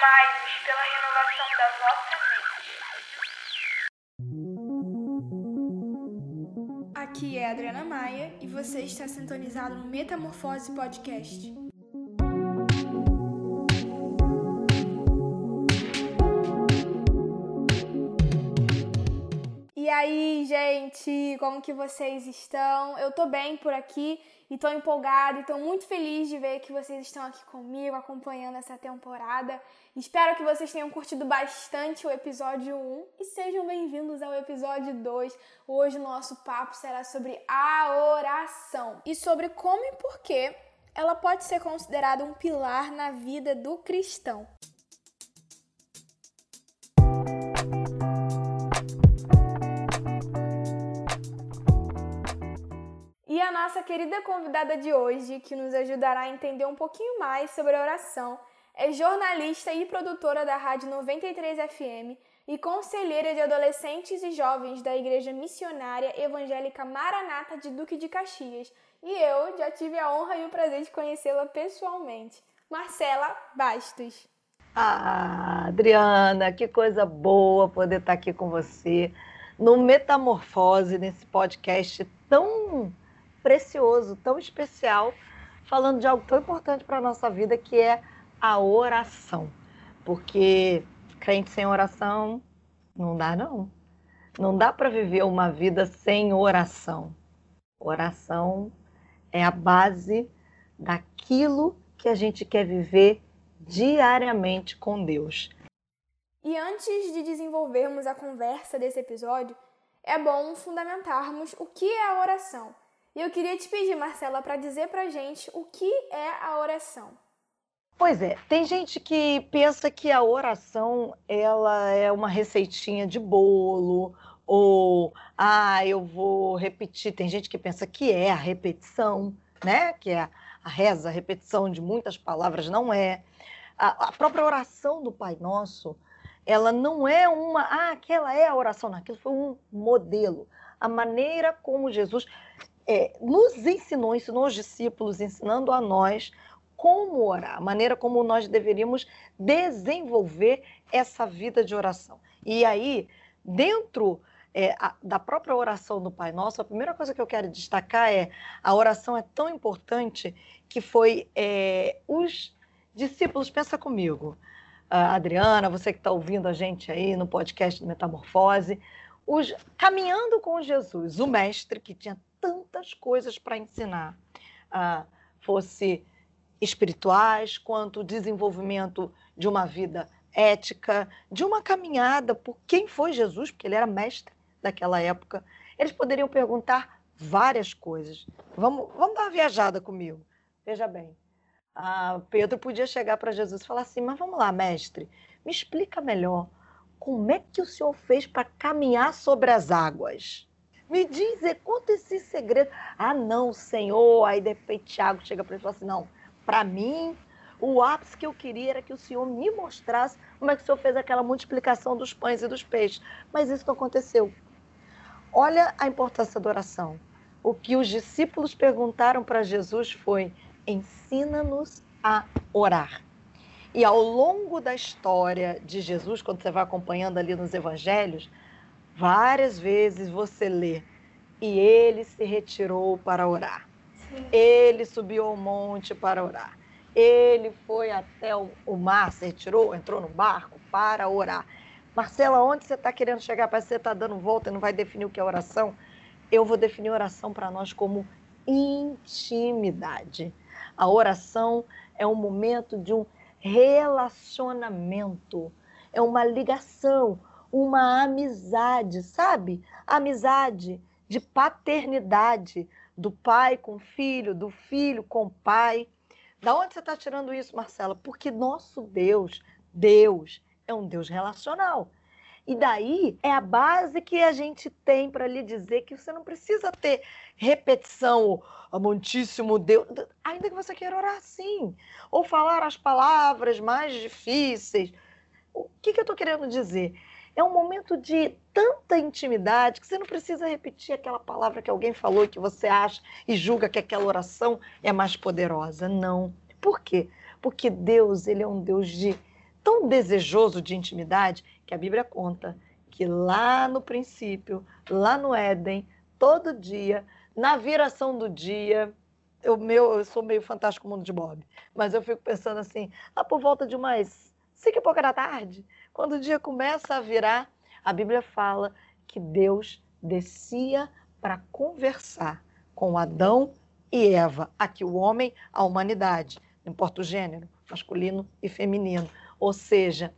Transformai-vos pela renovação da vossa mente. Aqui é a Adriana Maia e você está sintonizado no Metamorfose Podcast. Aí, gente, como que vocês estão? Eu tô bem por aqui e tô empolgada e tô muito feliz de ver que vocês estão aqui comigo acompanhando essa temporada. Espero que vocês tenham curtido bastante o episódio 1 e sejam bem-vindos ao episódio 2. Hoje o nosso papo será sobre a oração e sobre como e por que ela pode ser considerada um pilar na vida do cristão. E a nossa querida convidada de hoje, que nos ajudará a entender um pouquinho mais sobre a oração, é jornalista e produtora da Rádio 93 FM e conselheira de adolescentes e jovens da Igreja Missionária Evangélica Maranata de Duque de Caxias. E eu já tive a honra e o prazer de conhecê-la pessoalmente. Marcela Bastos. Ah, Adriana, que coisa boa poder estar aqui com você no Metamorfose, nesse podcast tão precioso, tão especial, falando de algo tão importante para a nossa vida, que é a oração. Porque crente sem oração não dá, não. Não dá para viver uma vida sem oração. Oração é a base daquilo que a gente quer viver diariamente com Deus. E antes de desenvolvermos a conversa desse episódio, é bom fundamentarmos o que é a oração e eu queria te pedir, Marcela, para dizer para gente o que é a oração. Pois é, tem gente que pensa que a oração ela é uma receitinha de bolo ou ah, eu vou repetir. Tem gente que pensa que é a repetição, né? Que é a reza, a repetição de muitas palavras, não é. A, a própria oração do Pai Nosso, ela não é uma, ah, aquela é a oração, não, aquilo foi um modelo. A maneira como Jesus é, nos ensinou, ensinou os discípulos, ensinando a nós como orar, a maneira como nós deveríamos desenvolver essa vida de oração. E aí, dentro é, a, da própria oração do Pai Nosso, a primeira coisa que eu quero destacar é a oração é tão importante que foi é, os discípulos, pensa comigo, a Adriana, você que está ouvindo a gente aí no podcast do Metamorfose, os, caminhando com Jesus, o mestre que tinha tantas coisas para ensinar, ah, fosse espirituais, quanto desenvolvimento de uma vida ética, de uma caminhada por quem foi Jesus, porque ele era mestre daquela época. Eles poderiam perguntar várias coisas. Vamos, vamos dar uma viajada comigo. Veja bem, ah, Pedro podia chegar para Jesus e falar assim: Mas vamos lá, mestre, me explica melhor como é que o senhor fez para caminhar sobre as águas? Me diz, conta esse segredo. Ah, não, Senhor. Aí de repente Tiago chega para ele e fala assim: não, para mim, o ápice que eu queria era que o Senhor me mostrasse como é que o Senhor fez aquela multiplicação dos pães e dos peixes. Mas isso não aconteceu. Olha a importância da oração. O que os discípulos perguntaram para Jesus foi: ensina-nos a orar. E ao longo da história de Jesus, quando você vai acompanhando ali nos evangelhos, Várias vezes você lê, e ele se retirou para orar. Sim. Ele subiu ao monte para orar. Ele foi até o, mar, se retirou, entrou no barco para orar. Marcela, onde você está querendo chegar? Parece que você está dando volta e não vai definir o que é oração. Eu vou definir oração para nós como intimidade. A oração é um momento de um relacionamento, é uma ligação, uma amizade, sabe? Amizade de paternidade do pai com o filho, do filho com o pai. Da onde você está tirando isso, Marcela? Porque nosso Deus, Deus, é um Deus relacional. E daí é a base que a gente tem para lhe dizer que você não precisa ter repetição, amantíssimo Deus, ainda que você queira orar assim, ou falar as palavras mais difíceis. O que, que eu estou querendo dizer? É um momento de tanta intimidade que você não precisa repetir aquela palavra que alguém falou que você acha e julga que aquela oração é mais poderosa. Não. Por quê? Porque Deus, ele é um Deus de tão desejoso de intimidade que a Bíblia conta que lá no princípio, lá no Éden, todo dia, na viração do dia, eu, meu, eu sou meio fantástico mundo de Bob, mas eu fico pensando assim, lá por volta de umas cinco e pouca da tarde, quando o dia começa a virar, a Bíblia fala que Deus descia para conversar com Adão e Eva, aqui o homem, a humanidade, não importa o gênero, masculino e feminino. Ou seja,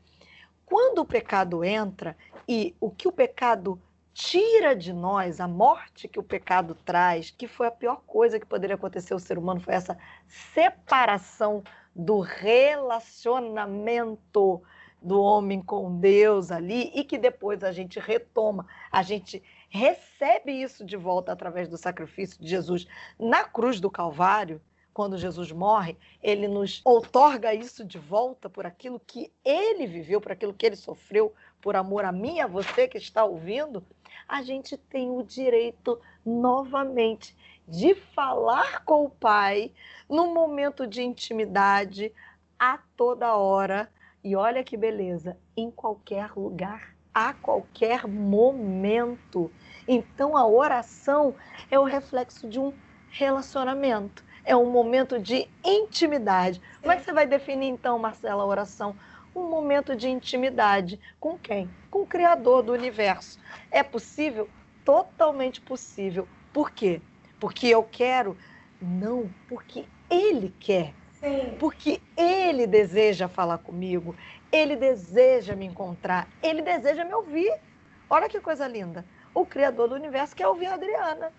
quando o pecado entra e o que o pecado tira de nós, a morte que o pecado traz, que foi a pior coisa que poderia acontecer ao ser humano, foi essa separação do relacionamento do homem com Deus ali e que depois a gente retoma, a gente recebe isso de volta através do sacrifício de Jesus na cruz do Calvário. Quando Jesus morre, ele nos outorga isso de volta por aquilo que ele viveu, por aquilo que ele sofreu, por amor a mim, a você que está ouvindo. A gente tem o direito novamente de falar com o Pai num momento de intimidade a toda hora. E olha que beleza, em qualquer lugar, a qualquer momento. Então a oração é o reflexo de um relacionamento, é um momento de intimidade. Como é que você vai definir então, Marcela, a oração? Um momento de intimidade com quem? Com o Criador do universo. É possível? Totalmente possível. Por quê? Porque eu quero? Não, porque Ele quer. Sim. Porque Ele deseja falar comigo, Ele deseja me encontrar, Ele deseja me ouvir. Olha que coisa linda. O Criador do universo quer ouvir a Adriana.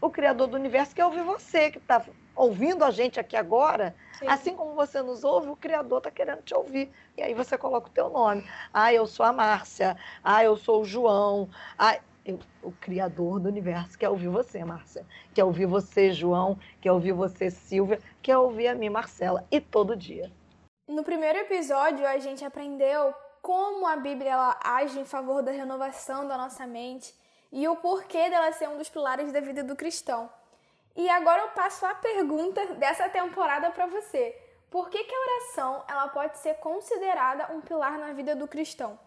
O Criador do universo quer ouvir você, que está ouvindo a gente aqui agora. Sim. Assim como você nos ouve, o Criador está querendo te ouvir. E aí você coloca o teu nome. Ah, eu sou a Márcia. Ah, eu sou o João. Ah, eu- o Criador do universo quer ouvir você, Márcia. Quer ouvir você, João. Quer ouvir você, Silvia. Quer ouvir a mim, Marcela. E todo dia. No primeiro episódio, a gente aprendeu como a Bíblia ela age em favor da renovação da nossa mente e o porquê dela ser um dos pilares da vida do cristão. E agora eu passo a pergunta dessa temporada para você. Por que, que a oração ela pode ser considerada um pilar na vida do cristão?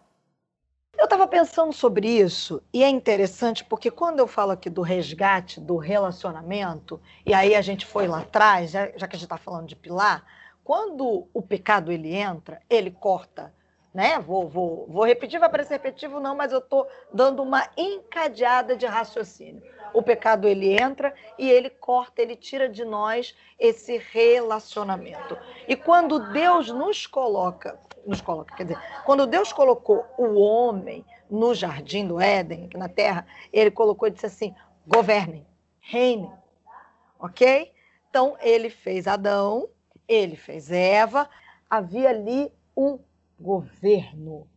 Eu estava pensando sobre isso e é interessante porque quando eu falo aqui do resgate do relacionamento, e aí a gente foi lá atrás, já, já que a gente está falando de pilar, quando o pecado ele entra, ele corta, né? Vou, vou, vou repetir, vai parecer repetitivo, não, mas eu estou dando uma encadeada de raciocínio. O pecado ele entra e ele corta, ele tira de nós esse relacionamento. E quando Deus nos coloca, nos coloca, quer dizer, quando Deus colocou o homem no jardim do Éden, aqui na terra, ele colocou e disse assim: governem, reinem. Ok? Então, ele fez Adão, ele fez Eva, havia ali um governo.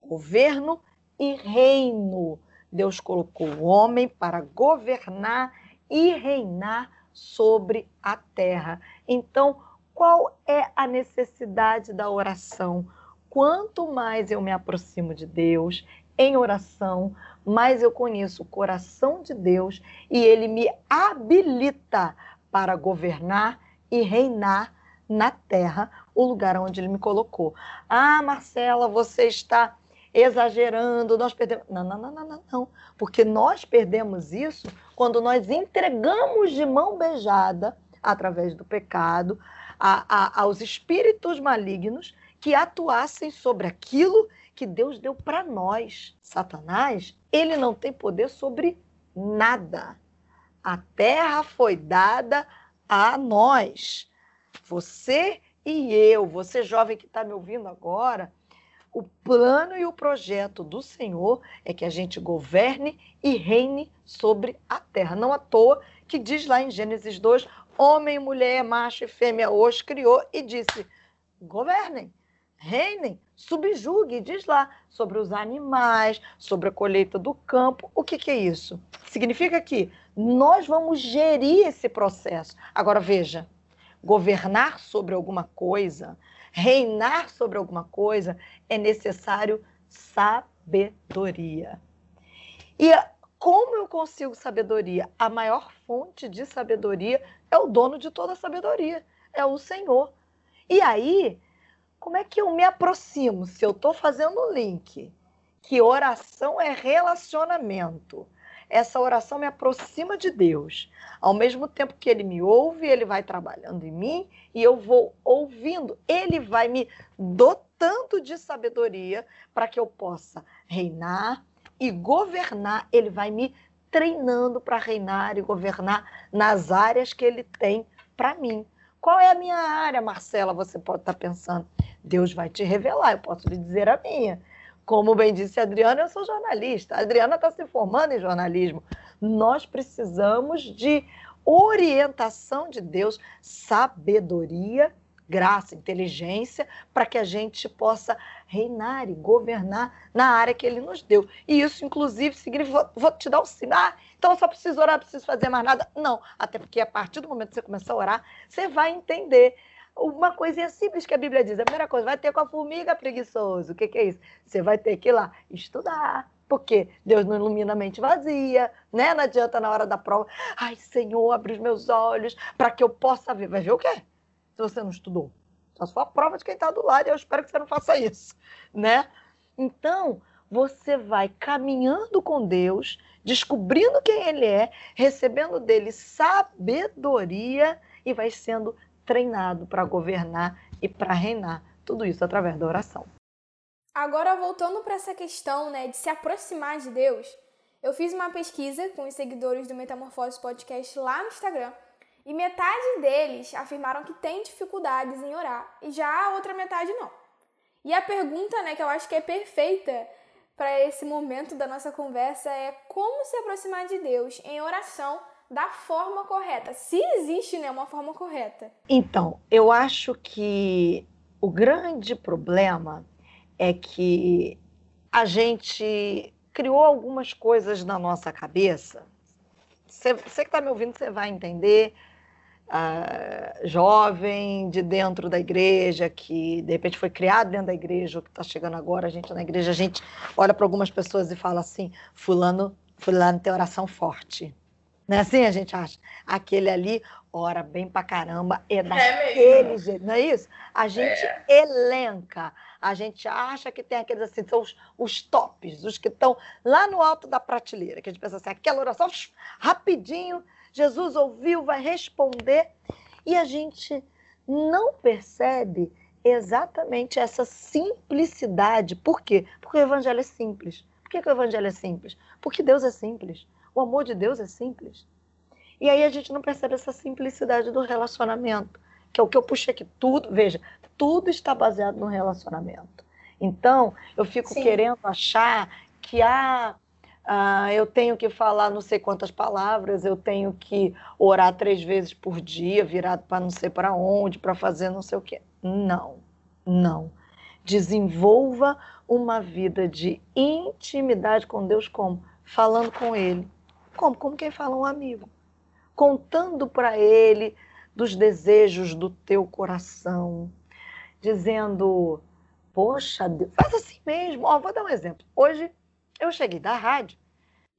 Governo e reino. Deus colocou o homem para governar e reinar sobre a terra. Então, qual é a necessidade da oração? Quanto mais eu me aproximo de Deus em oração, mais eu conheço o coração de Deus e ele me habilita para governar e reinar na terra, o lugar onde ele me colocou. Ah, Marcela, você está exagerando, nós perdemos. Não, não, não, não, não, não. Porque nós perdemos isso quando nós entregamos de mão beijada, através do pecado, a, a, aos espíritos malignos que atuassem sobre aquilo que Deus deu para nós. Satanás, ele não tem poder sobre nada. A terra foi dada a nós. Você e eu, você jovem que está me ouvindo agora, o plano e o projeto do Senhor é que a gente governe e reine sobre a terra. Não à toa que diz lá em Gênesis 2: homem, mulher, macho e fêmea os criou e disse: governem, reinem, subjugue, diz lá, sobre os animais, sobre a colheita do campo. O que, que é isso? Significa que nós vamos gerir esse processo. Agora veja, governar sobre alguma coisa, reinar sobre alguma coisa, é necessário sabedoria. E como eu consigo sabedoria? A maior fonte de sabedoria é o dono de toda a sabedoria, é o Senhor. E aí, como é que eu me aproximo se eu estou fazendo o link? Que oração é relacionamento. Essa oração me aproxima de Deus. Ao mesmo tempo que ele me ouve, ele vai trabalhando em mim e eu vou ouvindo. Ele vai me dotando de sabedoria para que eu possa reinar e governar. Ele vai me treinando para reinar e governar nas áreas que ele tem para mim. Qual é a minha área, Marcela? Você pode estar tá pensando. Deus vai te revelar, eu posso lhe dizer a minha. Como bem disse a Adriana, eu sou jornalista. A Adriana está se formando em jornalismo. Nós precisamos de orientação de Deus, sabedoria, graça, inteligência, para que a gente possa reinar e governar na área que Ele nos deu. E isso, inclusive, significa. Vou, te dar um sinal. Ah, então eu só preciso orar, não preciso fazer mais nada. Não, até porque a partir do momento que você começar a orar, você vai entender uma coisinha simples que a Bíblia diz. A primeira coisa, vai ter com a formiga preguiçoso. O que, que é isso? Você vai ter que ir lá estudar. Porque Deus não ilumina a mente vazia, né? Não adianta na hora da prova. Ai, Senhor, abre os meus olhos para que eu possa ver. Vai ver o quê? Se você não estudou. Só se a prova de quem está do lado, eu espero que você não faça isso, né? Então, você vai caminhando com Deus, descobrindo quem Ele é, recebendo dele sabedoria e vai sendo treinado para governar e para reinar. Tudo isso através da oração. Agora, voltando para essa questão né, de se aproximar de Deus, eu fiz uma pesquisa com os seguidores do Metamorfose Podcast lá no Instagram e metade deles afirmaram que tem dificuldades em orar e já a outra metade não. E a pergunta né, que eu acho que é perfeita para esse momento da nossa conversa é como se aproximar de Deus em oração da forma correta, se existe né, uma forma correta. Então, eu acho que o grande problema é que a gente criou algumas coisas na nossa cabeça. Você, que está me ouvindo, você vai entender. Uh, jovem de dentro da igreja, que de repente foi criado dentro da igreja, ou que está chegando agora, a gente na igreja, a gente olha para algumas pessoas e fala assim: Fulano, Fulano tem oração forte. Não é assim a gente acha? Aquele ali ora bem pra caramba, é, é daquele é jeito, não é isso? A gente é. elenca, a gente acha que tem aqueles assim, são os, os tops, os que estão lá no alto da prateleira, que a gente pensa assim, aquela oração, rapidinho, Jesus ouviu, vai responder, e a gente não percebe exatamente essa simplicidade. Por quê? Porque o evangelho é simples. Por que, que o evangelho é simples? Porque Deus é simples. O amor de Deus é simples. E aí a gente não percebe essa simplicidade do relacionamento, que é o que eu puxei aqui. Tudo, veja, tudo está baseado no relacionamento. Então, eu fico Sim. querendo achar que ah, ah, eu tenho que falar não sei quantas palavras, eu tenho que orar três vezes por dia, virado para não sei para onde, para fazer não sei o quê. Não, não. Desenvolva uma vida de intimidade com Deus como? Falando com Ele, como? Como quem fala um amigo. Contando para ele dos desejos do teu coração. Dizendo, poxa, Deus, faz assim mesmo. Ó, vou dar um exemplo. Hoje eu cheguei da rádio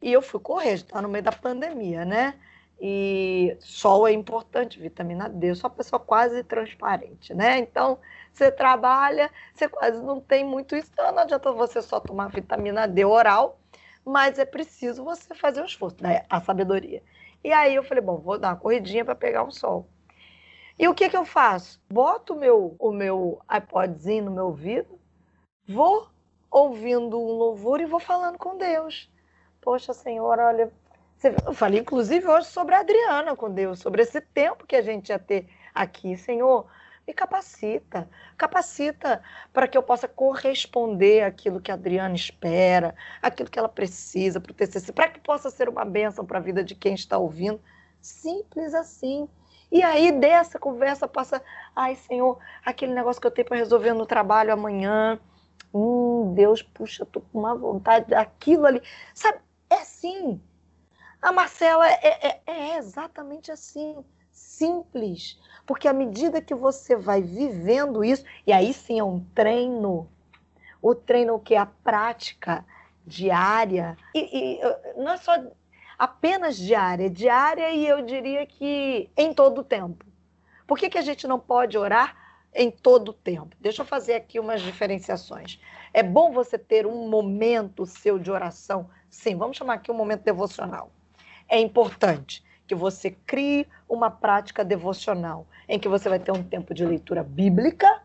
e eu fui correr, está no meio da pandemia, né? E sol é importante, vitamina D. Eu sou uma pessoa quase transparente, né? Então, você trabalha, você quase não tem muito isso. Então, não adianta você só tomar vitamina D oral mas é preciso você fazer o esforço, né? a sabedoria. E aí eu falei, bom, vou dar uma corridinha para pegar um sol. E o que, que eu faço? Boto meu, o meu iPodzinho no meu ouvido, vou ouvindo um louvor e vou falando com Deus. Poxa, Senhor, olha. Eu falei, inclusive, hoje sobre a Adriana com Deus, sobre esse tempo que a gente ia ter aqui. Senhor, me capacita. Capacita para que eu possa corresponder àquilo que a Adriana espera, aquilo que ela precisa para o TCC, para que possa ser uma bênção para a vida de quem está ouvindo. Simples assim. E aí, dessa conversa, passa, ai, Senhor, aquele negócio que eu tenho para resolver no trabalho amanhã. Hum, Deus, puxa, tô com uma vontade daquilo ali. Sabe, é assim. A Marcela é, é, é exatamente assim. Simples. Porque à medida que você vai vivendo isso, e aí sim é um treino, o treino que é a prática diária, e, e não é só apenas diária, diária e eu diria que em todo o tempo. Por que, que a gente não pode orar em todo o tempo. Deixa eu fazer aqui umas diferenciações. É bom você ter um momento seu de oração. Sim, vamos chamar aqui um momento devocional. É importante que você crie uma prática devocional em que você vai ter um tempo de leitura bíblica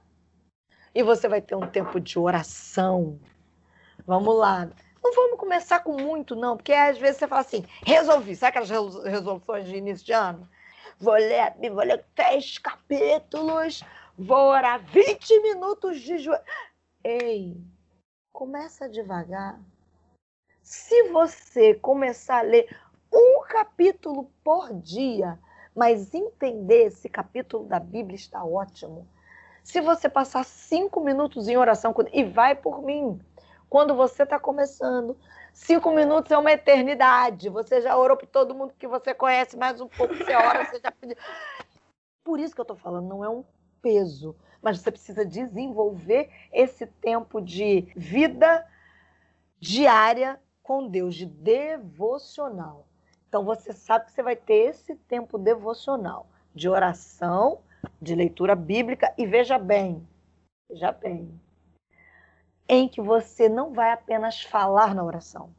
e você vai ter um tempo de oração. Vamos lá. Não vamos começar com muito, não, porque às vezes você fala assim, resolvi, sabe aquelas resoluções de início de ano? Vou ler, vou ler três capítulos, vou orar 20 minutos de joelho. Ei, começa devagar. Se você começar a ler um capítulo por dia, mas entender esse capítulo da Bíblia está ótimo. Se você passar cinco minutos em oração e vai por mim, quando você está começando, cinco minutos é uma eternidade. Você já orou por todo mundo que você conhece, mais um pouco você ora, você já pediu. Por isso que eu estou falando, não é um peso, mas você precisa desenvolver esse tempo de vida diária com Deus, de devocional. Então você sabe que você vai ter esse tempo devocional de oração, de leitura bíblica e veja bem, veja bem, em que você não vai apenas falar na oração.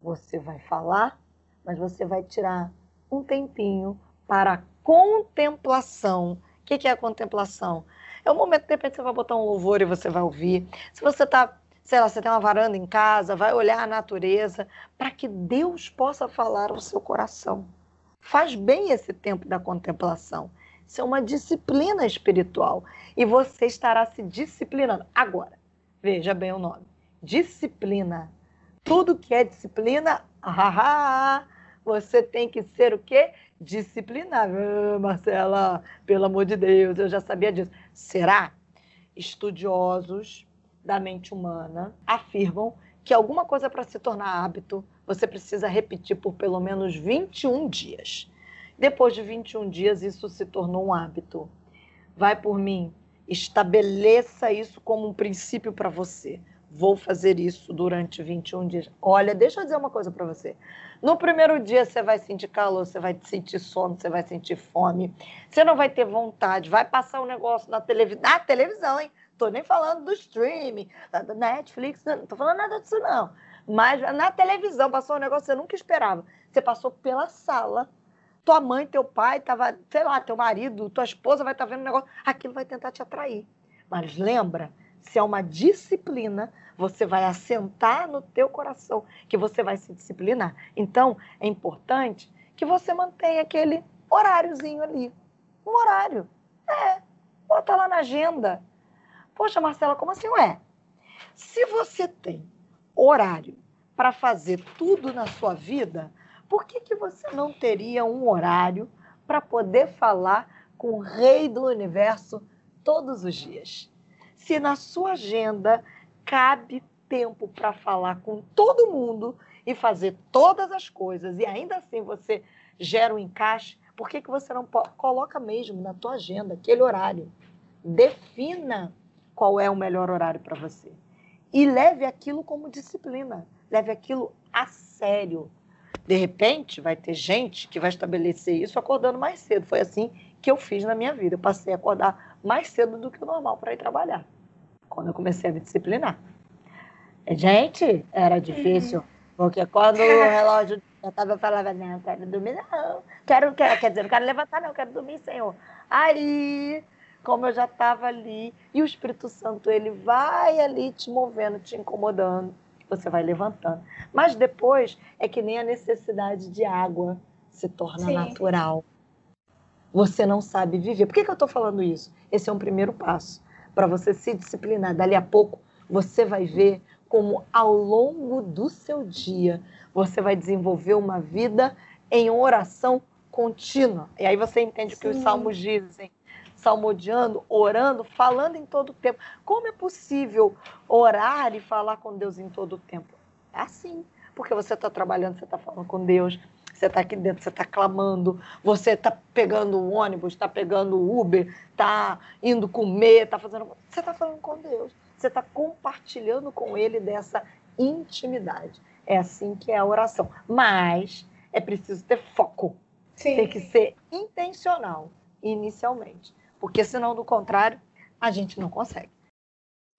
Você vai falar, mas você vai tirar um tempinho para a contemplação. O que é a contemplação? É o momento, de repente, você vai botar um louvor e você vai ouvir. Se você está sei lá, você tem uma varanda em casa, vai olhar a natureza, para que Deus possa falar ao seu coração. Faz bem esse tempo da contemplação. Isso é uma disciplina espiritual. E você estará se disciplinando. Agora, veja bem o nome: disciplina. Tudo que é disciplina, ah, você tem que ser o quê? Disciplinável. Ah, Marcela, pelo amor de Deus, eu já sabia disso. Será? Estudiosos da mente humana afirmam que alguma coisa para se tornar hábito, você precisa repetir por pelo menos 21 dias. Depois de 21 dias, isso se tornou um hábito. Vai por mim, estabeleça isso como um princípio para você. Vou fazer isso durante 21 dias. Olha, deixa eu dizer uma coisa para você. No primeiro dia você vai sentir calor, você vai sentir sono, você vai sentir fome, você não vai ter vontade, vai passar um negócio na, televi na televisão, hein? Tô nem falando do streaming, da Netflix, não tô falando nada disso não. Mas na televisão passou um negócio que você nunca esperava. Você passou pela sala, tua mãe, teu pai, tava, sei lá, teu marido, tua esposa vai estar tá vendo um negócio, aquilo vai tentar te atrair. Mas lembra, se é uma disciplina, você vai assentar no teu coração que você vai se disciplinar. Então, é importante que você mantenha aquele horáriozinho ali. Um horário. É, bota lá na agenda. Poxa, Marcela, como assim? Ué, se você tem horário para fazer tudo na sua vida, por que, que você não teria um horário para poder falar com o Rei do Universo todos os dias? Se na sua agenda cabe tempo para falar com todo mundo e fazer todas as coisas, e ainda assim você gera um encaixe, por que, que você não coloca mesmo na tua agenda aquele horário? Defina qual é o melhor horário para você. E leve aquilo como disciplina, leve aquilo a sério. De repente, vai ter gente que vai estabelecer isso acordando mais cedo. Foi assim que eu fiz na minha vida. Eu passei a acordar mais cedo do que o normal para ir trabalhar, quando eu comecei a me disciplinar. Gente, era difícil, porque quando o relógio já estava, eu falava, não, quero dormir, não. Quero, quero, quer dizer, não quero levantar, não, quero dormir, Senhor. Aí como eu já estava ali. E o Espírito Santo, ele vai ali te movendo, te incomodando. Você vai levantando. Mas depois é que nem a necessidade de água se torna Sim. natural. Você não sabe viver. Por que, que eu estou falando isso? Esse é um primeiro passo para você se disciplinar. Dali a pouco você vai ver como ao longo do seu dia você vai desenvolver uma vida em oração contínua. E aí você entende Sim. o que os salmos dizem salmodiando, orando, falando em todo o tempo. Como é possível orar e falar com Deus em todo o tempo? É assim, porque você está trabalhando, você está falando com Deus, você está aqui dentro, você está clamando, você está pegando o ônibus, está pegando o Uber, está indo comer, está fazendo. Você está falando com Deus, você está compartilhando com Ele dessa intimidade. É assim que é a oração. Mas é preciso ter foco. Sim. Tem que ser intencional inicialmente. porque senão, do contrário, a gente não consegue.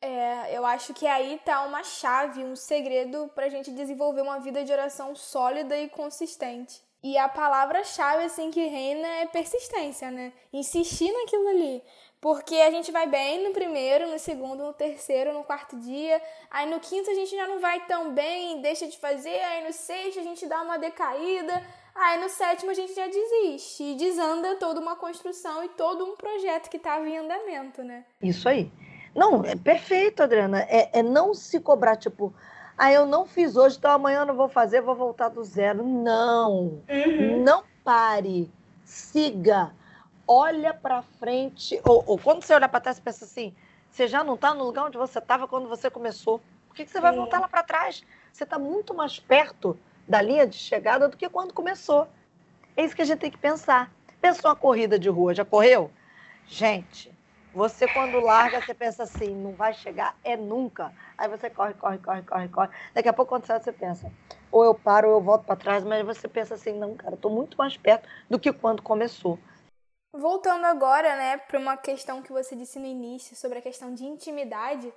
É, eu acho que aí tá uma chave, um segredo para a gente desenvolver uma vida de oração sólida e consistente. E a palavra-chave assim que reina é persistência, né? Insistir naquilo ali. Porque a gente vai bem no primeiro, no segundo, no terceiro, no quarto dia. Aí no quinto a gente já não vai tão bem, deixa de fazer. Aí no sexto a gente dá uma decaída. Aí no sétimo a gente já desiste. E desanda toda uma construção e todo um projeto que estava em andamento, né? Isso aí. Não, é perfeito, Adriana. É, é não se cobrar, tipo, ah, eu não fiz hoje, então amanhã eu não vou fazer, vou voltar do zero. Não. Uhum. Não pare. Siga. Olha para frente. Ou, ou, quando você olha para trás, você pensa assim: você já não está no lugar onde você estava quando você começou. Por que, que você vai voltar lá para trás? Você está muito mais perto da linha de chegada do que quando começou. É isso que a gente tem que pensar. Pensou uma corrida de rua, já correu? Gente, você, quando larga, você pensa assim, não vai chegar, é nunca. Aí você corre, corre, corre, corre, corre. Daqui a pouco, quando você, você pensa, ou eu paro ou eu volto para trás, mas você pensa assim, não, cara, estou muito mais perto do que quando começou. Voltando agora, né, para uma questão que você disse no início, sobre a questão de intimidade,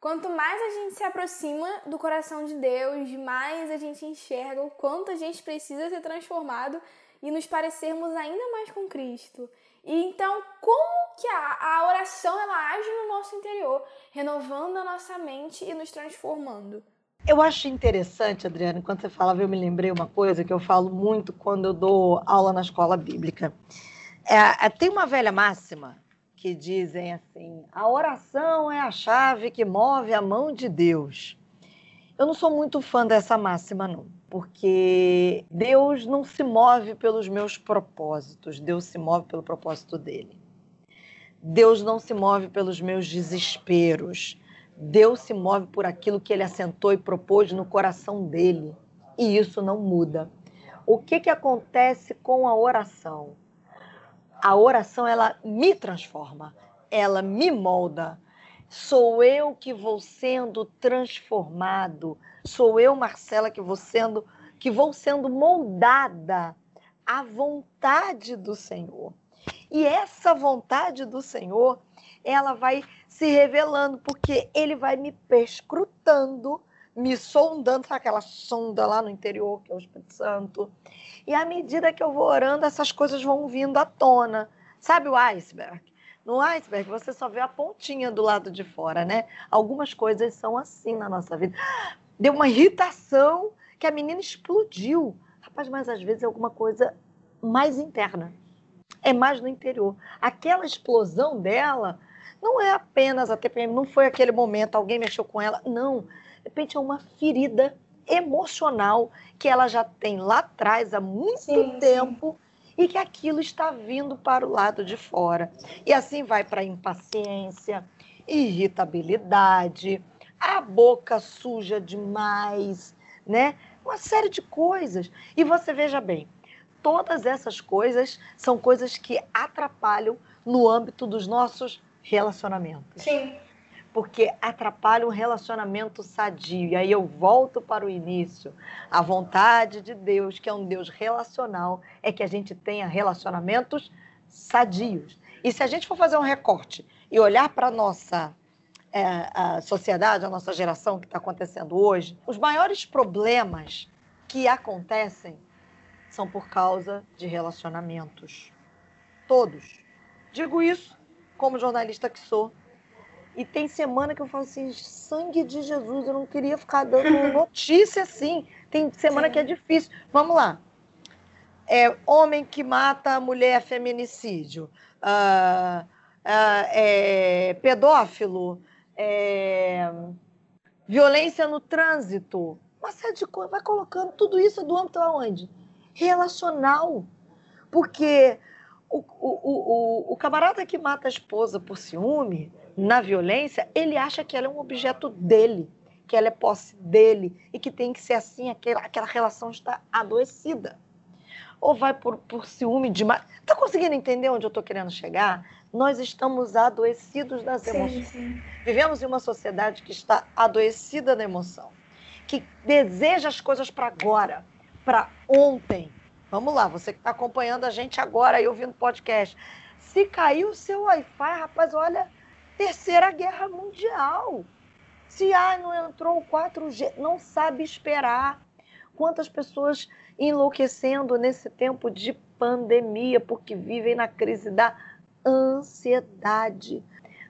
quanto mais a gente se aproxima do coração de Deus, mais a gente enxerga o quanto a gente precisa ser transformado e nos parecermos ainda mais com Cristo. E então, como que a, a oração ela age no nosso interior, renovando a nossa mente e nos transformando? Eu acho interessante, Adriana, enquanto você falava, eu me lembrei uma coisa que eu falo muito quando eu dou aula na escola bíblica. É, é, tem uma velha máxima que dizem assim: a oração é a chave que move a mão de Deus. Eu não sou muito fã dessa máxima, não porque Deus não se move pelos meus propósitos, Deus se move pelo propósito dele. Deus não se move pelos meus desesperos. Deus se move por aquilo que ele assentou e propôs no coração dele. E isso não muda. O que, que acontece com a oração? A oração ela me transforma, ela me molda. Sou eu que vou sendo transformado Sou eu, Marcela, que vou sendo que vou sendo moldada à vontade do Senhor. E essa vontade do Senhor, ela vai se revelando, porque ele vai me perscrutando, me sondando, sabe aquela sonda lá no interior, que é o Espírito Santo. E à medida que eu vou orando, essas coisas vão vindo à tona. Sabe o iceberg? No iceberg, você só vê a pontinha do lado de fora, né? Algumas coisas são assim na nossa vida deu uma irritação que a menina explodiu. Rapaz, mas às vezes é alguma coisa mais interna. É mais no interior. Aquela explosão dela não é apenas a TPM, não foi aquele momento, alguém mexeu com ela. Não. De repente é uma ferida emocional que ela já tem lá atrás há muito sim, tempo sim. e que aquilo está vindo para o lado de fora. E assim vai para impaciência, irritabilidade, a boca suja demais, né? Uma série de coisas. E você veja bem, todas essas coisas são coisas que atrapalham no âmbito dos nossos relacionamentos. Sim. Porque atrapalham o relacionamento sadio. E aí eu volto para o início. A vontade de Deus, que é um Deus relacional, é que a gente tenha relacionamentos sadios. E se a gente for fazer um recorte e olhar para a nossa é, a sociedade, a nossa geração que está acontecendo hoje, os maiores problemas que acontecem são por causa de relacionamentos. Todos. Digo isso como jornalista que sou. E tem semana que eu falo assim, sangue de Jesus, eu não queria ficar dando notícia assim. Tem semana Sim. que é difícil. Vamos lá. É, homem que mata a mulher, feminicídio. Uh, uh, é, pedófilo, é, violência no trânsito, uma série de coisas, vai colocando tudo isso do âmbito aonde? Relacional. Porque o, o, o, o camarada que mata a esposa por ciúme, na violência, ele acha que ela é um objeto dele, que ela é posse dele e que tem que ser assim, aquela, aquela relação está adoecida. Ou vai por, por ciúme demais. Está conseguindo entender onde eu estou querendo chegar? nós estamos adoecidos das sim, emoções. Sim. Vivemos em uma sociedade que está adoecida da emoção, que deseja as coisas para agora, para ontem. Vamos lá, você que está acompanhando a gente agora e ouvindo podcast. Se caiu o seu Wi-Fi, rapaz, olha, terceira guerra mundial. Se ah, não entrou o 4G, não sabe esperar. Quantas pessoas enlouquecendo nesse tempo de pandemia porque vivem na crise da ansiedade.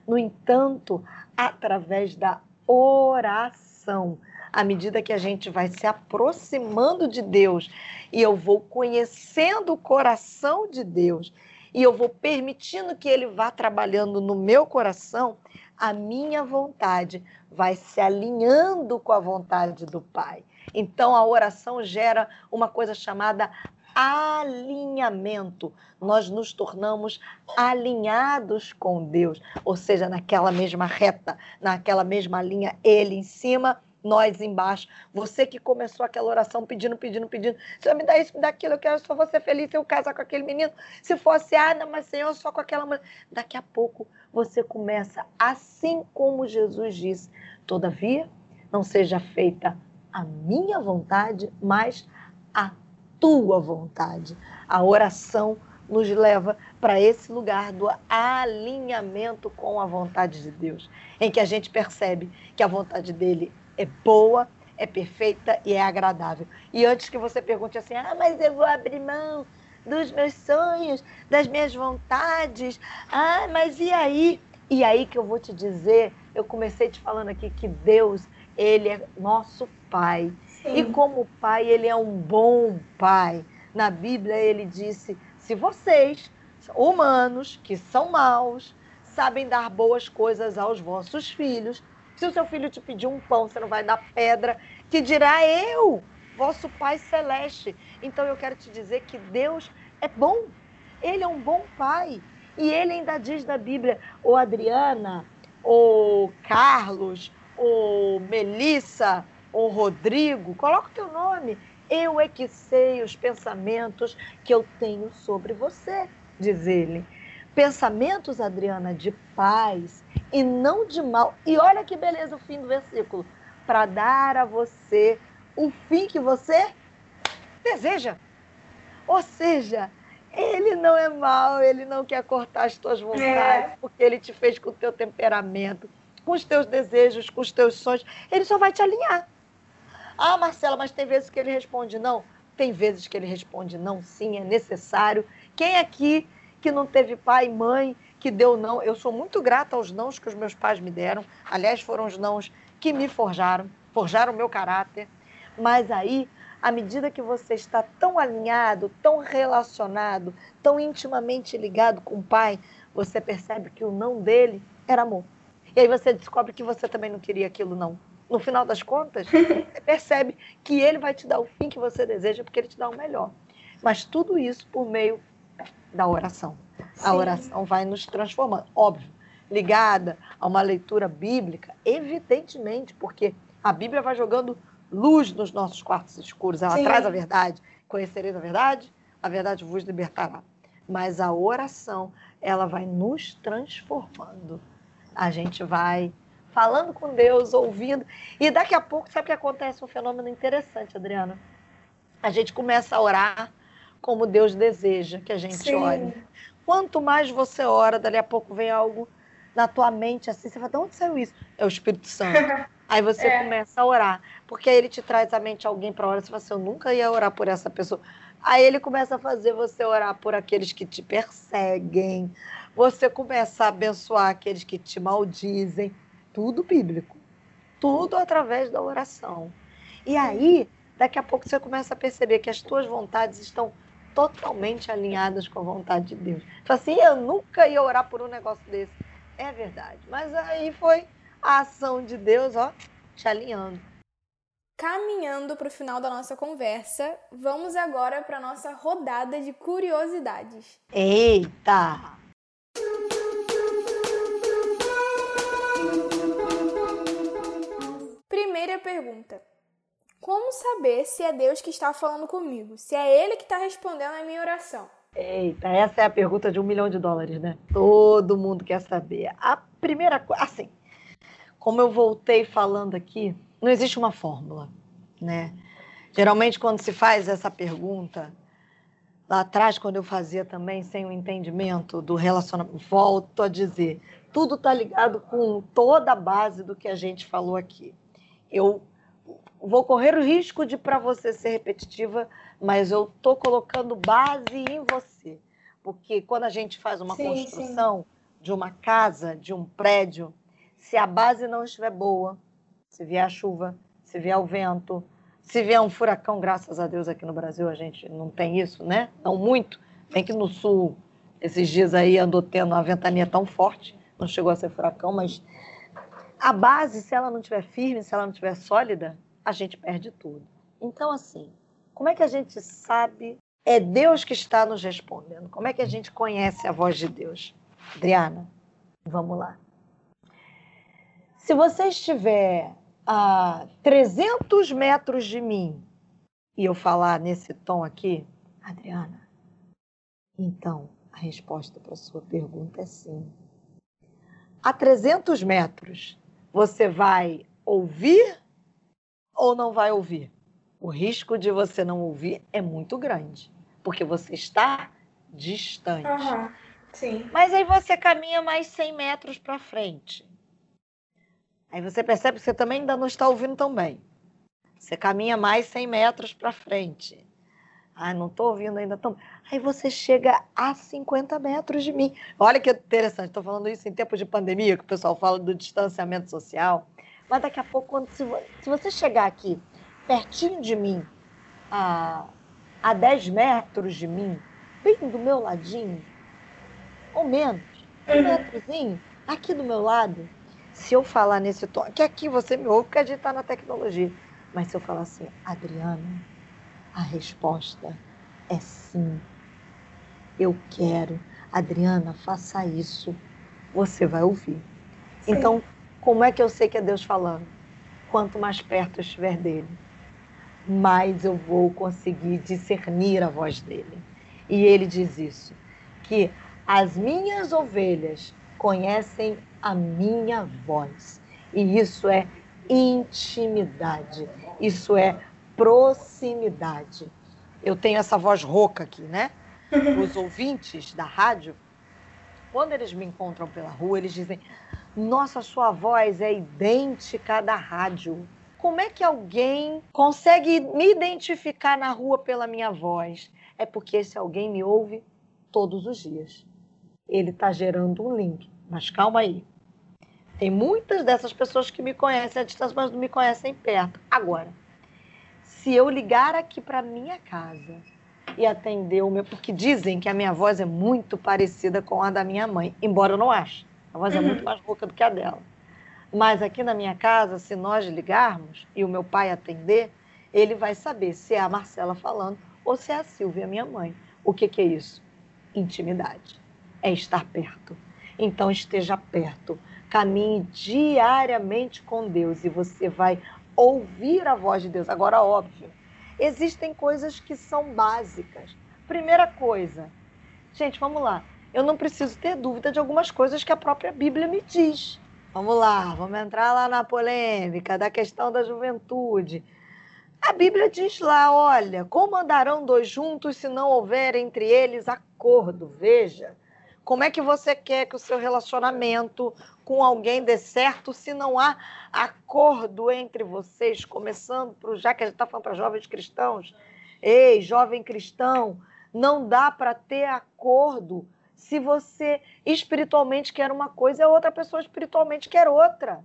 No entanto, através da oração, à medida que a gente vai se aproximando de Deus e eu vou conhecendo o coração de Deus e eu vou permitindo que ele vá trabalhando no meu coração, a minha vontade vai se alinhando com a vontade do Pai. Então a oração gera uma coisa chamada alinhamento. Nós nos tornamos alinhados com Deus, ou seja, naquela mesma reta, naquela mesma linha, Ele em cima, nós embaixo. Você que começou aquela oração pedindo, pedindo, pedindo. Senhor, me dá isso, me dá aquilo, eu quero só você feliz, eu casar com aquele menino. Se fosse, ah, não, mas Senhor, só com aquela mulher. Daqui a pouco você começa, assim como Jesus disse, todavia, não seja feita a minha vontade, mas a tua vontade. A oração nos leva para esse lugar do alinhamento com a vontade de Deus, em que a gente percebe que a vontade dele é boa, é perfeita e é agradável. E antes que você pergunte assim, ah, mas eu vou abrir mão dos meus sonhos, das minhas vontades, ah, mas e aí? E aí que eu vou te dizer, eu comecei te falando aqui que Deus, ele é nosso Pai. Sim. E como Pai, ele é um bom Pai. Na Bíblia ele disse: se vocês, humanos, que são maus, sabem dar boas coisas aos vossos filhos, se o seu filho te pedir um pão, você não vai dar pedra, que dirá eu, vosso Pai Celeste. Então eu quero te dizer que Deus é bom. Ele é um bom pai. E ele ainda diz na Bíblia, ô Adriana, ô Carlos, ô Melissa, ô Rodrigo, coloca o teu nome. Eu é que sei os pensamentos que eu tenho sobre você, diz ele. Pensamentos, Adriana, de paz e não de mal. E olha que beleza o fim do versículo. Para dar a você o fim que você deseja. Ou seja, ele não é mal, ele não quer cortar as tuas vontades, é. porque ele te fez com o teu temperamento, com os teus desejos, com os teus sonhos. Ele só vai te alinhar. Ah, Marcela, mas tem vezes que ele responde não. Tem vezes que ele responde não, sim, é necessário. Quem aqui que não teve pai e mãe que deu não. Eu sou muito grata aos nãos que os meus pais me deram. Aliás, foram os nãos que me forjaram, forjaram o meu caráter. Mas aí, à medida que você está tão alinhado, tão relacionado, tão intimamente ligado com o pai, você percebe que o não dele era amor. E aí você descobre que você também não queria aquilo, não. No final das contas, você percebe que ele vai te dar o fim que você deseja, porque ele te dá o melhor. Mas tudo isso por meio da oração. Sim. A oração vai nos transformando. Óbvio, ligada a uma leitura bíblica, evidentemente, porque a Bíblia vai jogando luz nos nossos quartos escuros. Ela Sim. traz a verdade. Conhecereis a verdade, a verdade vos libertará. Mas a oração, ela vai nos transformando. A gente vai falando com Deus, ouvindo. E daqui a pouco, sabe o que acontece? Um fenômeno interessante, Adriana. A gente começa a orar como Deus deseja que a gente Sim. ore. Quanto mais você ora, dali a pouco vem algo na tua mente assim, você fala, de onde saiu isso? É o Espírito Santo. Aí você é. começa a orar, porque aí ele te traz à mente alguém para orar, você fala assim, eu nunca ia orar por essa pessoa. Aí ele começa a fazer você orar por aqueles que te perseguem, você começa a abençoar aqueles que te maldizem, tudo bíblico, tudo através da oração. E aí, daqui a pouco você começa a perceber que as tuas vontades estão totalmente alinhadas com a vontade de Deus. Fala assim, eu nunca ia orar por um negócio desse. É verdade. Mas aí foi a ação de Deus, ó, te alinhando. Caminhando para o final da nossa conversa, vamos agora para a nossa rodada de curiosidades. Eita! Primeira pergunta: como saber se é Deus que está falando comigo? Se é Ele que está respondendo a minha oração? Eita, essa é a pergunta de um milhão de dólares, né? Todo mundo quer saber. A primeira coisa, assim, como eu voltei falando aqui, não existe uma fórmula, né? Geralmente, quando se faz essa pergunta, lá atrás, quando eu fazia também sem o entendimento do relacionamento, volto a dizer, tudo está ligado com toda a base do que a gente falou aqui. Eu vou correr o risco de para você ser repetitiva, mas eu estou colocando base em você. Porque quando a gente faz uma sim, construção sim. de uma casa, de um prédio, se a base não estiver boa, se vier a chuva, se vier o vento, se vier um furacão, graças a Deus aqui no Brasil a gente não tem isso, né? Não muito. Bem que no sul, esses dias aí andou tendo uma ventania tão forte, não chegou a ser furacão, mas a base, se ela não estiver firme, se ela não estiver sólida, a gente perde tudo. Então, assim, como é que a gente sabe? É Deus que está nos respondendo. Como é que a gente conhece a voz de Deus? Adriana, vamos lá. Se você estiver a 300 metros de mim e eu falar nesse tom aqui, Adriana, então a resposta para a sua pergunta é sim. A 300 metros, você vai ouvir ou não vai ouvir? O risco de você não ouvir é muito grande, porque você está distante. Uhum, sim. Mas aí você caminha mais 100 metros para frente. Aí você percebe que você também ainda não está ouvindo tão bem. Você caminha mais 100 metros para frente. Ah, não estou ouvindo ainda tão. Aí você chega a 50 metros de mim. Olha que interessante, estou falando isso em tempos de pandemia, que o pessoal fala do distanciamento social. Mas daqui a pouco, quando, se, se você chegar aqui, pertinho de mim, a, a 10 metros de mim, bem do meu ladinho, ou menos, um uhum. metrozinho, aqui do meu lado, se eu falar nesse tom, que aqui você me ouve porque a gente está na tecnologia, mas se eu falar assim, Adriana, a resposta é sim. Eu quero. Adriana, faça isso. Você vai ouvir. Sim. Então, como é que eu sei que é Deus falando? Quanto mais perto eu estiver dele, mais eu vou conseguir discernir a voz dele. E ele diz isso, que as minhas ovelhas conhecem a minha voz. E isso é intimidade, isso é proximidade. Eu tenho essa voz rouca aqui, né? Os ouvintes da rádio, quando eles me encontram pela rua, eles dizem: Nossa, sua voz é idêntica à da rádio. Como é que alguém consegue me identificar na rua pela minha voz? É porque esse alguém me ouve todos os dias. Ele está gerando um link. Mas calma aí. Tem muitas dessas pessoas que me conhecem à distância, mas não me conhecem perto. Agora, se eu ligar aqui para minha casa e atender o meu. Porque dizem que a minha voz é muito parecida com a da minha mãe, embora eu não ache. A voz uhum. é muito mais rouca do que a dela. Mas aqui na minha casa, se nós ligarmos e o meu pai atender, ele vai saber se é a Marcela falando ou se é a Silvia, minha mãe. O que, que é isso? Intimidade. É estar perto. Então esteja perto Caminhe diariamente com Deus e você vai ouvir a voz de Deus. Agora, óbvio, existem coisas que são básicas. Primeira coisa, gente, vamos lá. Eu não preciso ter dúvida de algumas coisas que a própria Bíblia me diz. Vamos lá, vamos entrar lá na polêmica da questão da juventude. A Bíblia diz lá, olha, como andarão dois juntos se não houver entre eles acordo? Veja, como é que você quer que o seu relacionamento com alguém dê certo se não há acordo entre vocês? Começando para já que a gente está falando para jovens cristãos. Ei, jovem cristão, não dá para ter acordo se você espiritualmente quer uma coisa e a outra pessoa espiritualmente quer outra.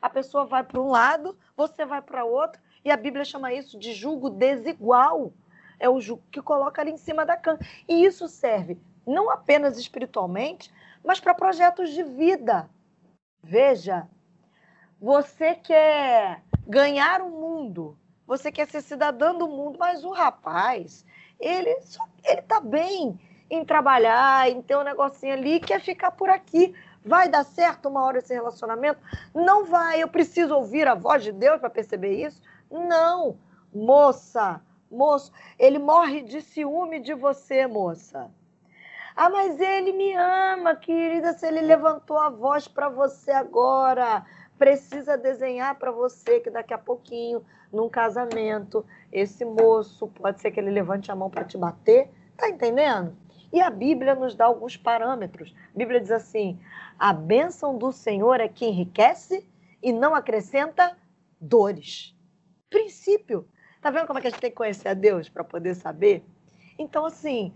A pessoa vai para um lado, você vai para outro, e a Bíblia chama isso de julgo desigual. É o julgo que coloca ali em cima da cama. E isso serve não apenas espiritualmente, mas para projetos de vida. Veja, você quer ganhar o mundo, você quer ser cidadão do mundo, mas o rapaz, ele ele tá bem em trabalhar, em ter um negocinho ali, quer ficar por aqui. Vai dar certo uma hora esse relacionamento? Não vai. Eu preciso ouvir a voz de Deus para perceber isso? Não. Moça, moço, ele morre de ciúme de você, moça. Ah, mas ele me ama, querida. Se ele levantou a voz para você agora, precisa desenhar para você que daqui a pouquinho, num casamento, esse moço pode ser que ele levante a mão para te bater Tá entendendo? E a Bíblia nos dá alguns parâmetros. A Bíblia diz assim: a bênção do Senhor é que enriquece e não acrescenta dores. Princípio. Tá vendo como é que a gente tem que conhecer a Deus para poder saber? Então, assim,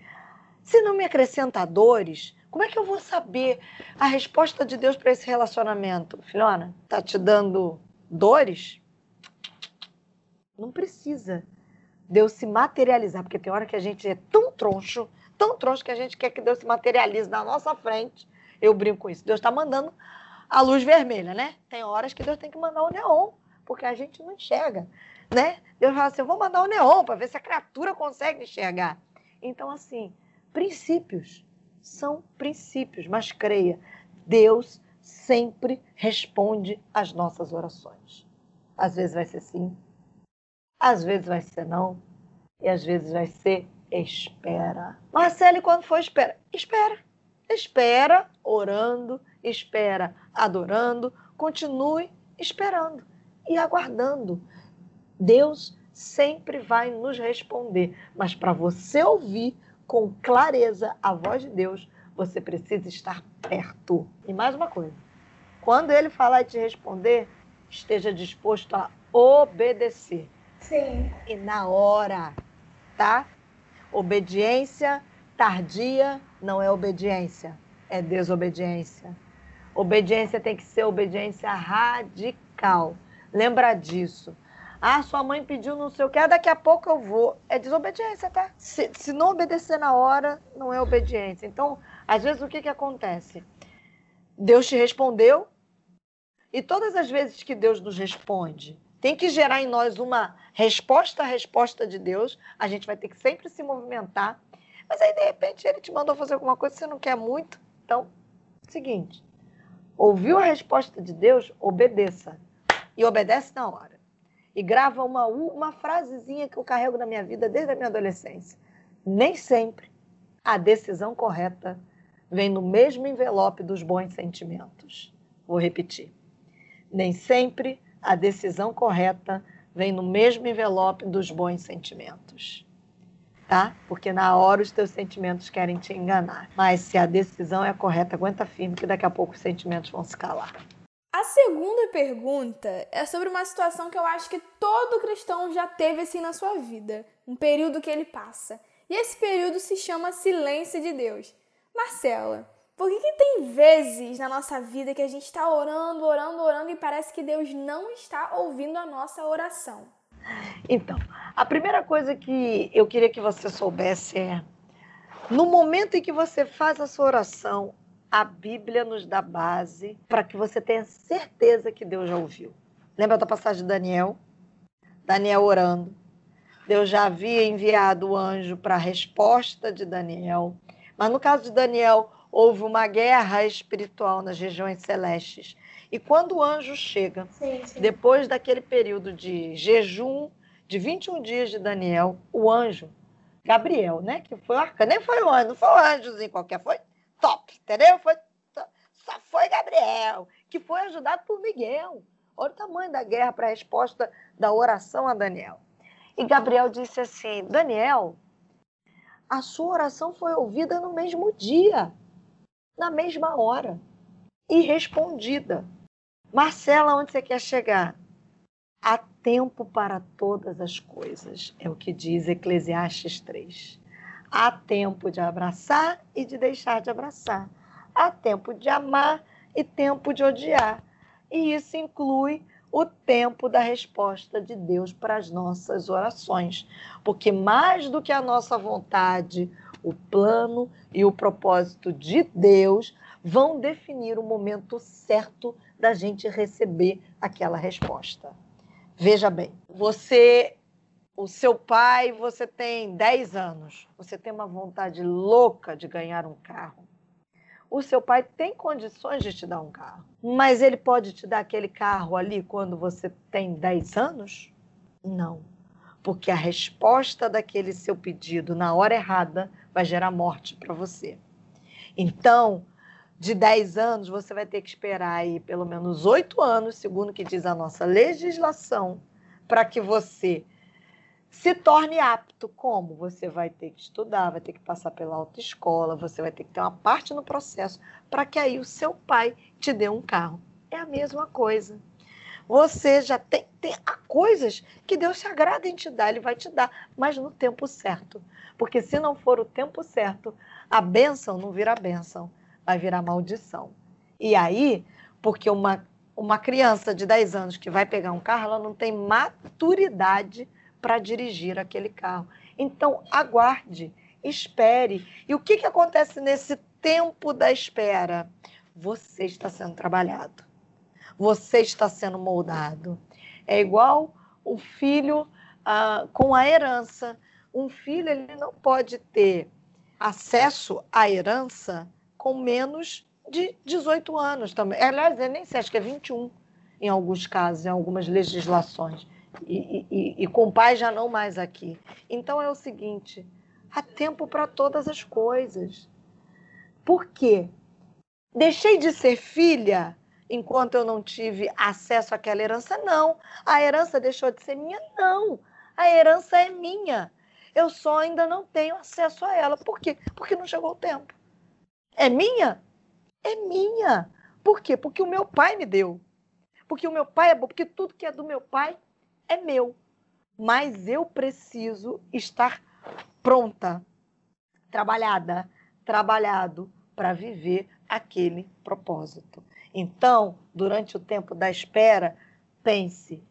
se não me acrescenta dores, como é que eu vou saber a resposta de Deus para esse relacionamento? Filhona, tá te dando dores? Não precisa Deus se materializar, porque tem hora que a gente é tão troncho, tão troncho que a gente quer que Deus se materialize na nossa frente. Eu brinco com isso. Deus está mandando a luz vermelha, né? Tem horas que Deus tem que mandar o neon, porque a gente não enxerga, né? Deus fala assim: eu vou mandar o neon para ver se a criatura consegue enxergar. Então, assim, princípios são princípios, mas creia, Deus sempre responde às nossas orações. Às vezes vai ser sim, às vezes vai ser não, e às vezes vai ser espera. Marcele, quando for espera? Espera. Espera orando, espera adorando, continue esperando e aguardando. Deus sempre vai nos responder, mas para você ouvir com clareza a voz de Deus, você precisa estar perto. E mais uma coisa: quando ele falar e te responder, esteja disposto a obedecer. Sim. E na hora, tá? Obediência tardia não é obediência, é desobediência. Obediência tem que ser obediência radical. Lembra disso. Ah, sua mãe pediu não sei o que, daqui a pouco eu vou. É desobediência, tá? Se, se não obedecer na hora, não é obediência. Então, às vezes, o que, que acontece? Deus te respondeu, e todas as vezes que Deus nos responde, tem que gerar em nós uma resposta à resposta de Deus. A gente vai ter que sempre se movimentar. Mas aí, de repente, ele te mandou fazer alguma coisa que você não quer muito. Então, seguinte: ouviu a resposta de Deus, obedeça. E obedece na hora e grava uma, uma frasezinha que eu carrego na minha vida desde a minha adolescência. Nem sempre a decisão correta vem no mesmo envelope dos bons sentimentos. Vou repetir. Nem sempre a decisão correta vem no mesmo envelope dos bons sentimentos. Tá? Porque na hora os teus sentimentos querem te enganar. Mas se a decisão é correta, aguenta firme que daqui a pouco os sentimentos vão se calar. A segunda pergunta é sobre uma situação que eu acho que todo cristão já teve assim na sua vida, um período que ele passa. E esse período se chama silêncio de Deus. Marcela, por que, que tem vezes na nossa vida que a gente está orando, orando, orando e parece que Deus não está ouvindo a nossa oração? Então, a primeira coisa que eu queria que você soubesse é: no momento em que você faz a sua oração, a Bíblia nos dá base para que você tenha certeza que Deus já ouviu. Lembra da passagem de Daniel? Daniel orando. Deus já havia enviado o anjo para a resposta de Daniel. Mas no caso de Daniel, houve uma guerra espiritual nas regiões celestes. E quando o anjo chega, sim, sim. depois daquele período de jejum de 21 dias de Daniel, o anjo, Gabriel, né? Que foi o arcanjo, nem foi o anjo, não foi o anjozinho qualquer, foi top, entendeu? Foi, só foi Gabriel, que foi ajudado por Miguel. Olha o tamanho da guerra para a resposta da oração a Daniel. E Gabriel disse assim: Daniel, a sua oração foi ouvida no mesmo dia, na mesma hora, e respondida. Marcela, onde você quer chegar? Há tempo para todas as coisas, é o que diz Eclesiastes 3. Há tempo de abraçar e de deixar de abraçar. Há tempo de amar e tempo de odiar. E isso inclui o tempo da resposta de Deus para as nossas orações. Porque mais do que a nossa vontade, o plano e o propósito de Deus vão definir o momento certo da gente receber aquela resposta. Veja bem, você o seu pai, você tem 10 anos, você tem uma vontade louca de ganhar um carro. O seu pai tem condições de te dar um carro, mas ele pode te dar aquele carro ali quando você tem 10 anos? Não, porque a resposta daquele seu pedido na hora errada vai gerar morte para você. Então, de 10 anos, você vai ter que esperar aí pelo menos 8 anos, segundo o que diz a nossa legislação, para que você se torne apto. Como? Você vai ter que estudar, vai ter que passar pela autoescola, você vai ter que ter uma parte no processo para que aí o seu pai te dê um carro. É a mesma coisa. Você já tem, tem coisas que Deus se agrada em te dar, Ele vai te dar, mas no tempo certo. Porque se não for o tempo certo, a bênção não vira bênção, vai virar maldição. E aí, porque uma, uma criança de 10 anos que vai pegar um carro, ela não tem maturidade para dirigir aquele carro. Então, aguarde, espere. E o que, que acontece nesse tempo da espera? Você está sendo trabalhado. Você está sendo moldado. É igual o filho ah, com a herança. Um filho ele não pode ter acesso à herança com menos de 18 anos também. Aliás, nem sei, acho que é 21 em alguns casos, em algumas legislações e, e, e com pai já não mais aqui. Então é o seguinte: há tempo para todas as coisas. Por quê? Deixei de ser filha enquanto eu não tive acesso àquela herança? Não. A herança deixou de ser minha? Não. A herança é minha. Eu só ainda não tenho acesso a ela. Por quê? Porque não chegou o tempo. É minha? É minha. Por quê? Porque o meu pai me deu. Porque o meu pai é bom. Porque tudo que é do meu pai é meu, mas eu preciso estar pronta, trabalhada, trabalhado para viver aquele propósito. Então, durante o tempo da espera, pense: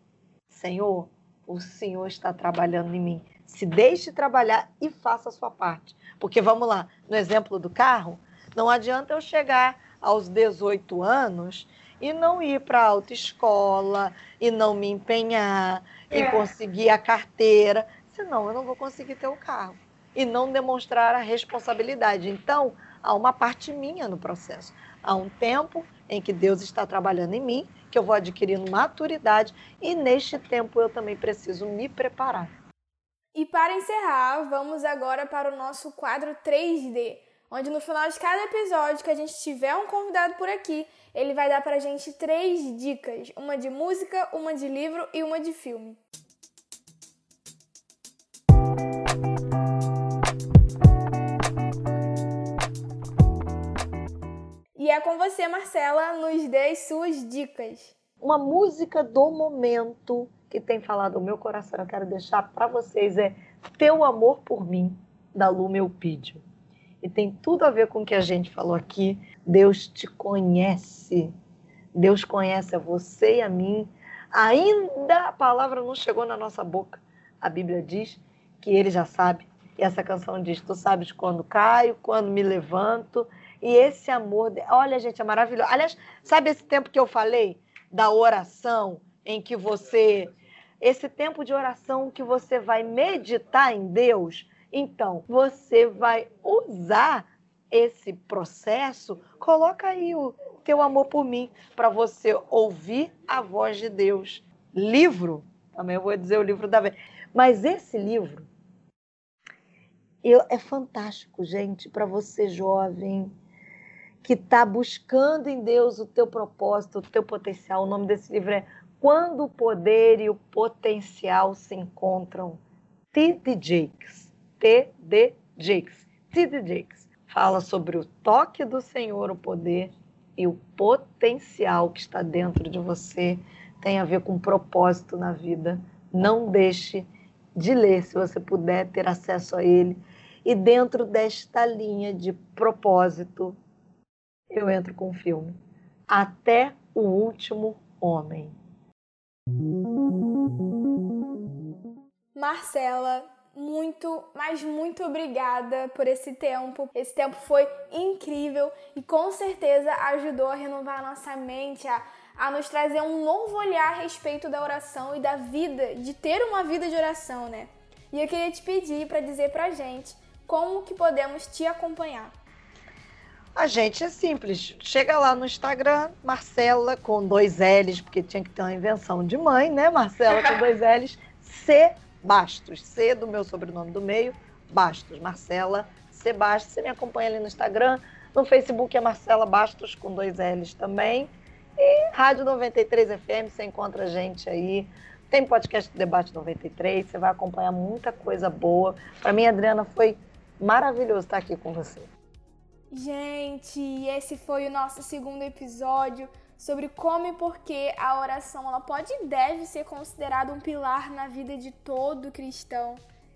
Senhor, o Senhor está trabalhando em mim. Se deixe trabalhar e faça a sua parte. Porque vamos lá, no exemplo do carro, não adianta eu chegar aos 18 anos e não ir para a autoescola, e não me empenhar, é. e conseguir a carteira, senão eu não vou conseguir ter o carro. E não demonstrar a responsabilidade. Então, há uma parte minha no processo. Há um tempo em que Deus está trabalhando em mim, que eu vou adquirindo maturidade, e neste tempo eu também preciso me preparar. E para encerrar, vamos agora para o nosso quadro 3D, onde no final de cada episódio que a gente tiver um convidado por aqui, ele vai dar pra gente três dicas: uma de música, uma de livro e uma de filme. E é com você, Marcela, nos dê as suas dicas. Uma música do momento que tem falado o meu coração, eu quero deixar para vocês é Teu Amor por Mim, da Lu Meupídio e tem tudo a ver com o que a gente falou aqui. Deus te conhece. Deus conhece a você e a mim. Ainda a palavra não chegou na nossa boca. A Bíblia diz que ele já sabe. E essa canção diz: Tu sabes quando caio, quando me levanto. E esse amor. Olha, gente, é maravilhoso. Aliás, sabe esse tempo que eu falei da oração, em que você. Esse tempo de oração que você vai meditar em Deus então, você vai usar esse processo, coloca aí o teu amor por mim para você ouvir a voz de Deus. Livro, também eu vou dizer o livro da vez. Mas esse livro eu, é fantástico, gente, para você jovem que está buscando em Deus o teu propósito, o teu potencial. O nome desse livro é Quando o Poder e o Potencial se Encontram. T.D. Jakes. T.D. Jakes. T.D. Jakes fala sobre o toque do Senhor, o poder e o potencial que está dentro de você. Tem a ver com propósito na vida. Não deixe de ler, se você puder ter acesso a ele. E dentro desta linha de propósito, eu entro com o filme. Até o último homem. Marcela, muito, mas muito obrigada por esse tempo. Esse tempo foi incrível e com certeza ajudou a renovar a nossa mente, a, a nos trazer um novo olhar a respeito da oração e da vida, de ter uma vida de oração, né? E eu queria te pedir para dizer pra gente como que podemos te acompanhar. A gente é simples. Chega lá no Instagram, Marcela com dois L's, porque tinha que ter uma invenção de mãe, né? Marcela com dois L's, C Bastos, C do meu sobrenome do meio, Bastos, Marcela C. Bastos. Você me acompanha ali no Instagram, no Facebook é Marcela Bastos com dois L's também. E Rádio 93 FM, você encontra a gente aí Tem podcast do Debate 93, você vai acompanhar muita coisa boa. Para mim, Adriana, foi maravilhoso estar aqui com você. Gente, esse foi o nosso segundo episódio sobre como e por que a oração ela pode e deve ser considerada um pilar na vida de todo cristão.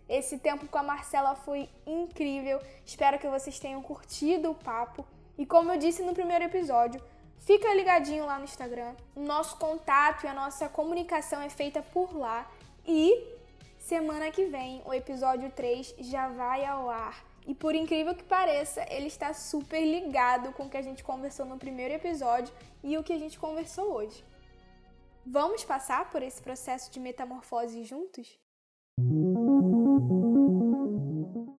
Esse tempo com a Marcela foi incrível. Espero que vocês tenham curtido o papo. E como eu disse no primeiro episódio, fica ligadinho lá no Instagram. O nosso contato e a nossa comunicação é feita por lá. E semana que vem o episódio 3 já vai ao ar. E por incrível que pareça, ele está super ligado com o que a gente conversou no primeiro episódio e o que a gente conversou hoje. Vamos passar por esse processo de metamorfose juntos?